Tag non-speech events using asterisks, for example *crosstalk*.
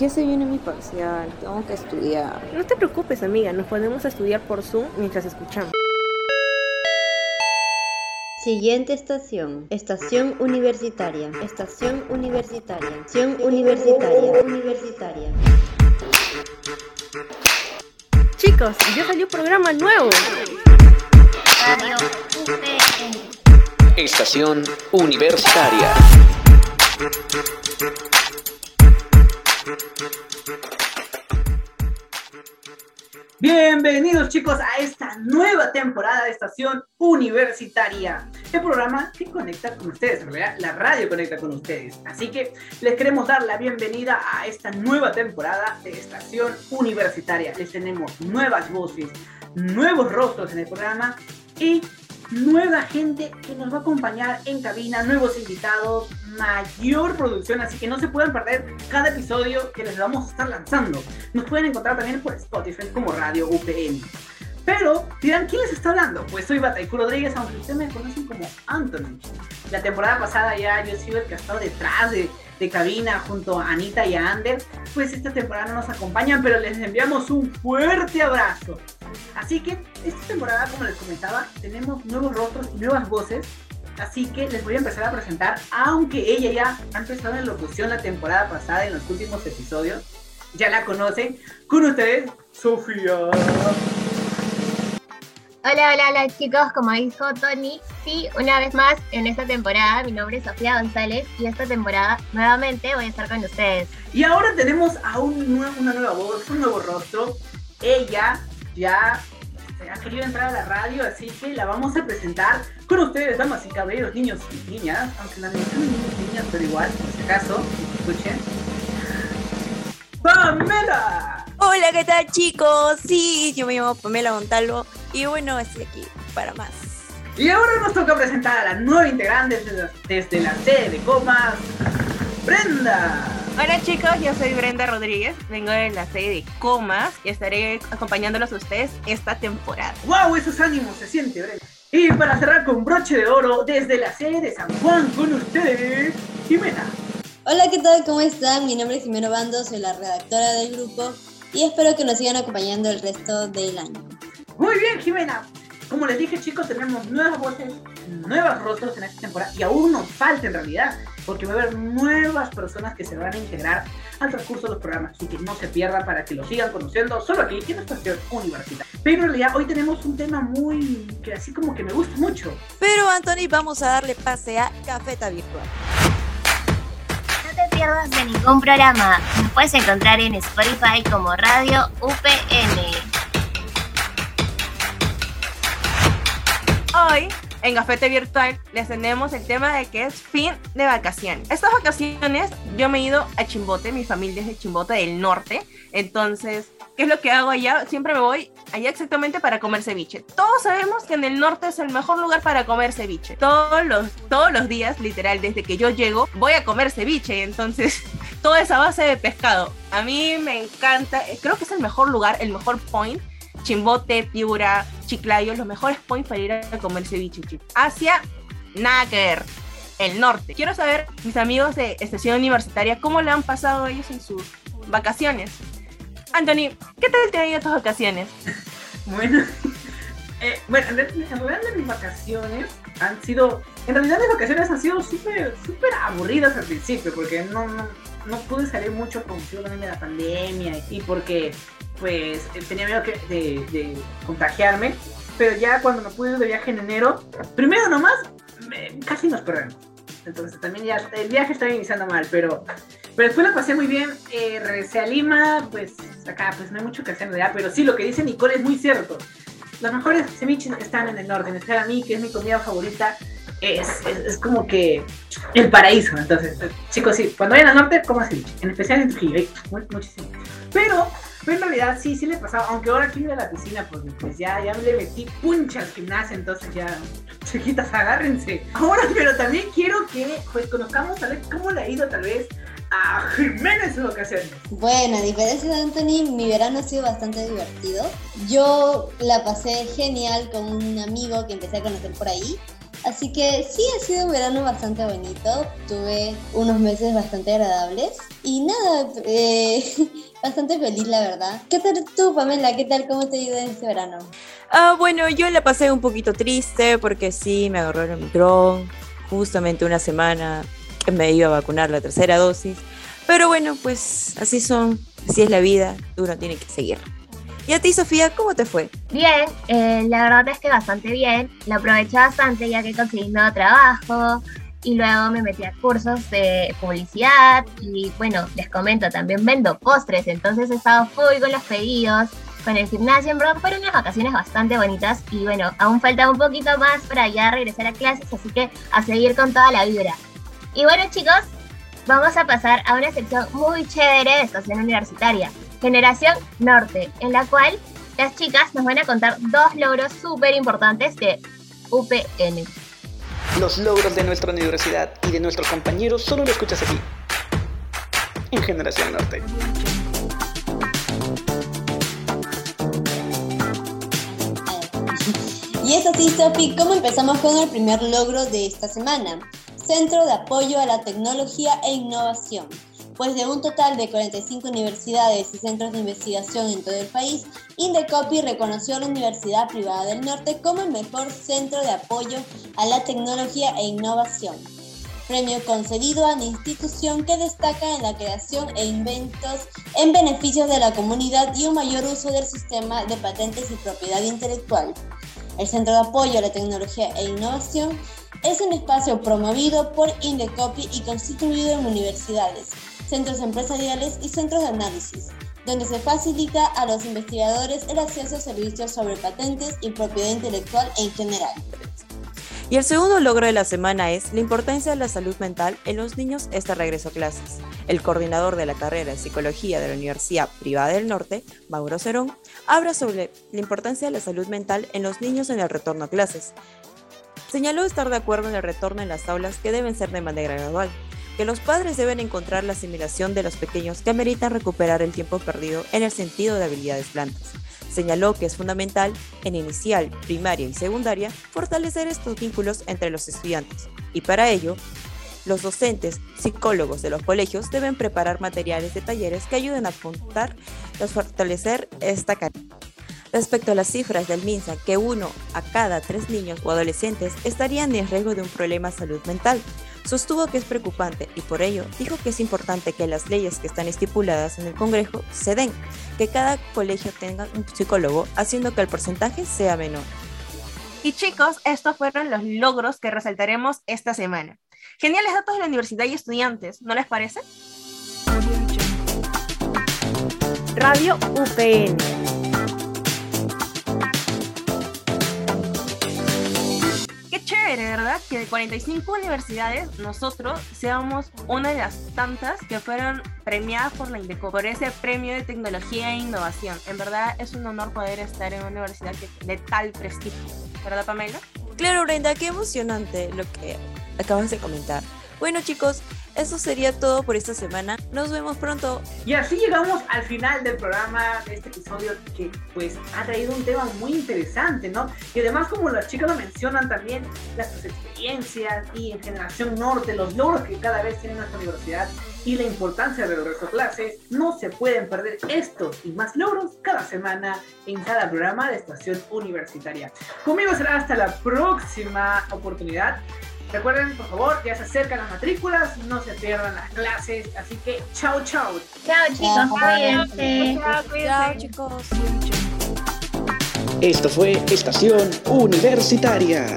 Ya se viene mi parcial, tengo que estudiar. No te preocupes, amiga, nos podemos estudiar por Zoom mientras escuchamos. Siguiente estación. Estación universitaria. Estación universitaria. Estación universitaria. Universitaria. Chicos, ya salió un programa nuevo. Radio UPN. Estación Universitaria. Bienvenidos chicos a esta nueva temporada de Estación Universitaria, el programa que conecta con ustedes, la radio conecta con ustedes. Así que les queremos dar la bienvenida a esta nueva temporada de Estación Universitaria. Les tenemos nuevas voces, nuevos rostros en el programa y nueva gente que nos va a acompañar en cabina, nuevos invitados, mayor producción, así que no se pueden perder cada episodio que les vamos a estar lanzando. Nos pueden encontrar también por Spotify como Radio UPN. Pero dirán, ¿quién les está hablando? Pues soy Bataiku Rodríguez, aunque ustedes me conocen como Anthony. La temporada pasada ya yo he sido el que ha estado detrás de, de cabina junto a Anita y a Ander. Pues esta temporada no nos acompañan, pero les enviamos un fuerte abrazo. Así que esta temporada, como les comentaba, tenemos nuevos rostros y nuevas voces. Así que les voy a empezar a presentar, aunque ella ya ha empezado en locución la temporada pasada en los últimos episodios. Ya la conocen. Con ustedes, Sofía. Hola, hola, hola chicos, como dijo Tony, sí, una vez más en esta temporada, mi nombre es Sofía González y esta temporada nuevamente voy a estar con ustedes. Y ahora tenemos a un nue- una nueva voz, un nuevo rostro. Ella ya este, ha querido entrar a la radio, así que la vamos a presentar con ustedes, damas y caballeros, niños y niñas, aunque la mención niños y niñas, pero igual, por si acaso, escuchen. ¡Pamela! Hola, ¿qué tal chicos? Sí, yo me llamo Pamela Montalvo y bueno, estoy aquí para más. Y ahora nos toca presentar a la nueva integrante desde la, desde la sede de Comas, Brenda. Hola chicos, yo soy Brenda Rodríguez, vengo de la serie de Comas y estaré acompañándolos a ustedes esta temporada. ¡Wow! Esos ánimos se siente, Brenda. Y para cerrar con broche de oro, desde la sede de San Juan con ustedes, Jimena. Hola, ¿qué tal? ¿Cómo están? Mi nombre es Jimeno Bando, soy la redactora del grupo y espero que nos sigan acompañando el resto del año. Muy bien, Jimena. Como les dije, chicos, tenemos nuevas voces, nuevos rostros en esta temporada y aún nos falta en realidad, porque va a haber nuevas personas que se van a integrar al transcurso de los programas, así que no se pierdan para que lo sigan conociendo solo aquí en Estación Universitaria. Pero en realidad hoy tenemos un tema muy que así como que me gusta mucho. Pero Anthony, vamos a darle pase a Cafeta Virtual. No te pierdas de ningún programa, nos puedes encontrar en Spotify como Radio UPN. Hoy, en Gafete Virtual, les tenemos el tema de que es fin de vacaciones. Estas vacaciones yo me he ido a Chimbote, mi familia es de Chimbote del norte, entonces, ¿qué es lo que hago allá? Siempre me voy allá exactamente para comer ceviche. Todos sabemos que en el norte es el mejor lugar para comer ceviche. Todos los, todos los días, literal, desde que yo llego, voy a comer ceviche, entonces, *laughs* toda esa base de pescado. A mí me encanta, creo que es el mejor lugar, el mejor point Chimbote, Piura, Chiclayo, los mejores points para ir a comer ceviche. Asia, nada que ver. El norte. Quiero saber, mis amigos de Estación Universitaria, cómo le han pasado ellos en sus vacaciones. Anthony, ¿qué tal te han ido tus vacaciones? *laughs* Bueno, eh, bueno, en realidad mis vacaciones han sido, en realidad mis vacaciones han sido súper, súper aburridas al principio, porque no, no, pude salir mucho por de la pandemia y porque, pues, eh, tenía miedo que- de, de contagiarme, pero ya cuando me pude ir de viaje en enero, primero nomás, me- casi nos perdemos. Entonces también ya el viaje estaba iniciando mal, pero, pero después la pasé muy bien. eh, regresé a Lima, pues acá pues no hay mucho que hacer realidad, pero sí, lo que dice Nicole es muy cierto. Los mejores ceviches están en el norte, en a mí, que es mi comida favorita, es, es, es como que el paraíso. Entonces, eh, chicos, sí, cuando vayan al norte, coman ceviche, en especial en Trujillo, mu- muchísimo. Pero, en realidad sí, sí le pasaba, aunque ahora aquí de la piscina, pues, pues ya, ya le metí puncha al gimnasio, entonces ya, chiquitas, agárrense. Ahora, pero también quiero que, pues, conozcamos tal vez cómo le ha ido tal vez a Jimena en ocasiones. Bueno, a diferencia de Anthony, mi verano ha sido bastante divertido. Yo la pasé genial con un amigo que empecé a conocer por ahí. Así que sí, ha sido un verano bastante bonito. Tuve unos meses bastante agradables. Y nada, eh, *laughs* bastante feliz, la verdad. ¿Qué tal tú, Pamela? ¿Qué tal? ¿Cómo te ha ido este verano? Ah, bueno, yo la pasé un poquito triste porque sí, me agarró el Omicron. Justamente una semana que me iba a vacunar la tercera dosis. Pero bueno, pues así son, así es la vida, uno tiene que seguir. ¿Y a ti, Sofía, cómo te fue? Bien, eh, la verdad es que bastante bien. Lo aproveché bastante ya que conseguí nuevo trabajo y luego me metí a cursos de publicidad y bueno, les comento, también vendo postres, entonces he estado full con los pedidos, con el gimnasio en Bronx, fueron unas vacaciones bastante bonitas y bueno, aún falta un poquito más para ya regresar a clases, así que a seguir con toda la vibra. Y bueno chicos, vamos a pasar a una sección muy chévere de estación universitaria. Generación Norte, en la cual las chicas nos van a contar dos logros súper importantes de UPN. Los logros de nuestra universidad y de nuestros compañeros solo lo escuchas aquí, en Generación Norte. Y es así, Sofi, ¿cómo empezamos con el primer logro de esta semana? Centro de Apoyo a la Tecnología e Innovación pues de un total de 45 universidades y centros de investigación en todo el país, Indecopi reconoció a la Universidad Privada del Norte como el mejor centro de apoyo a la tecnología e innovación. Premio concedido a la institución que destaca en la creación e inventos en beneficio de la comunidad y un mayor uso del sistema de patentes y propiedad intelectual. El Centro de Apoyo a la Tecnología e Innovación es un espacio promovido por Indecopi y constituido en universidades, centros empresariales y centros de análisis, donde se facilita a los investigadores el acceso a servicios sobre patentes y propiedad intelectual en general. Y el segundo logro de la semana es la importancia de la salud mental en los niños este regreso a clases. El coordinador de la carrera de psicología de la Universidad Privada del Norte, Mauro Cerón, habla sobre la importancia de la salud mental en los niños en el retorno a clases. Señaló estar de acuerdo en el retorno en las aulas que deben ser de manera gradual, que los padres deben encontrar la asimilación de los pequeños que ameritan recuperar el tiempo perdido en el sentido de habilidades blandas. Señaló que es fundamental, en inicial, primaria y secundaria, fortalecer estos vínculos entre los estudiantes, y para ello, los docentes, psicólogos de los colegios deben preparar materiales de talleres que ayuden a apuntar a fortalecer esta carrera. Respecto a las cifras del MINSA, que uno a cada tres niños o adolescentes estarían en riesgo de un problema de salud mental, Sostuvo que es preocupante y por ello dijo que es importante que las leyes que están estipuladas en el Congreso se den, que cada colegio tenga un psicólogo, haciendo que el porcentaje sea menor. Y chicos, estos fueron los logros que resaltaremos esta semana. Geniales datos de la universidad y estudiantes, ¿no les parece? Radio UPN. De 45 universidades nosotros seamos una de las tantas que fueron premiadas por la Indeco, por ese premio de tecnología e innovación. En verdad es un honor poder estar en una universidad de tal prestigio, ¿verdad Pamela? Claro, Brenda, qué emocionante lo que acabas de comentar. Bueno chicos, eso sería todo por esta semana. Nos vemos pronto. Y así llegamos al final del programa de este episodio que pues ha traído un tema muy interesante, ¿no? Y además como las chicas lo mencionan también, las experiencias y en Generación Norte, los logros que cada vez tiene nuestra universidad y la importancia de los clases, no se pueden perder estos y más logros cada semana en cada programa de Estación Universitaria. Conmigo será hasta la próxima oportunidad. Recuerden, por favor, ya se acercan las matrículas, no se pierdan las clases, así que chao, chao. Chao chicos, cuídense. Chao, Chao chicos. Esto fue Estación Universitaria.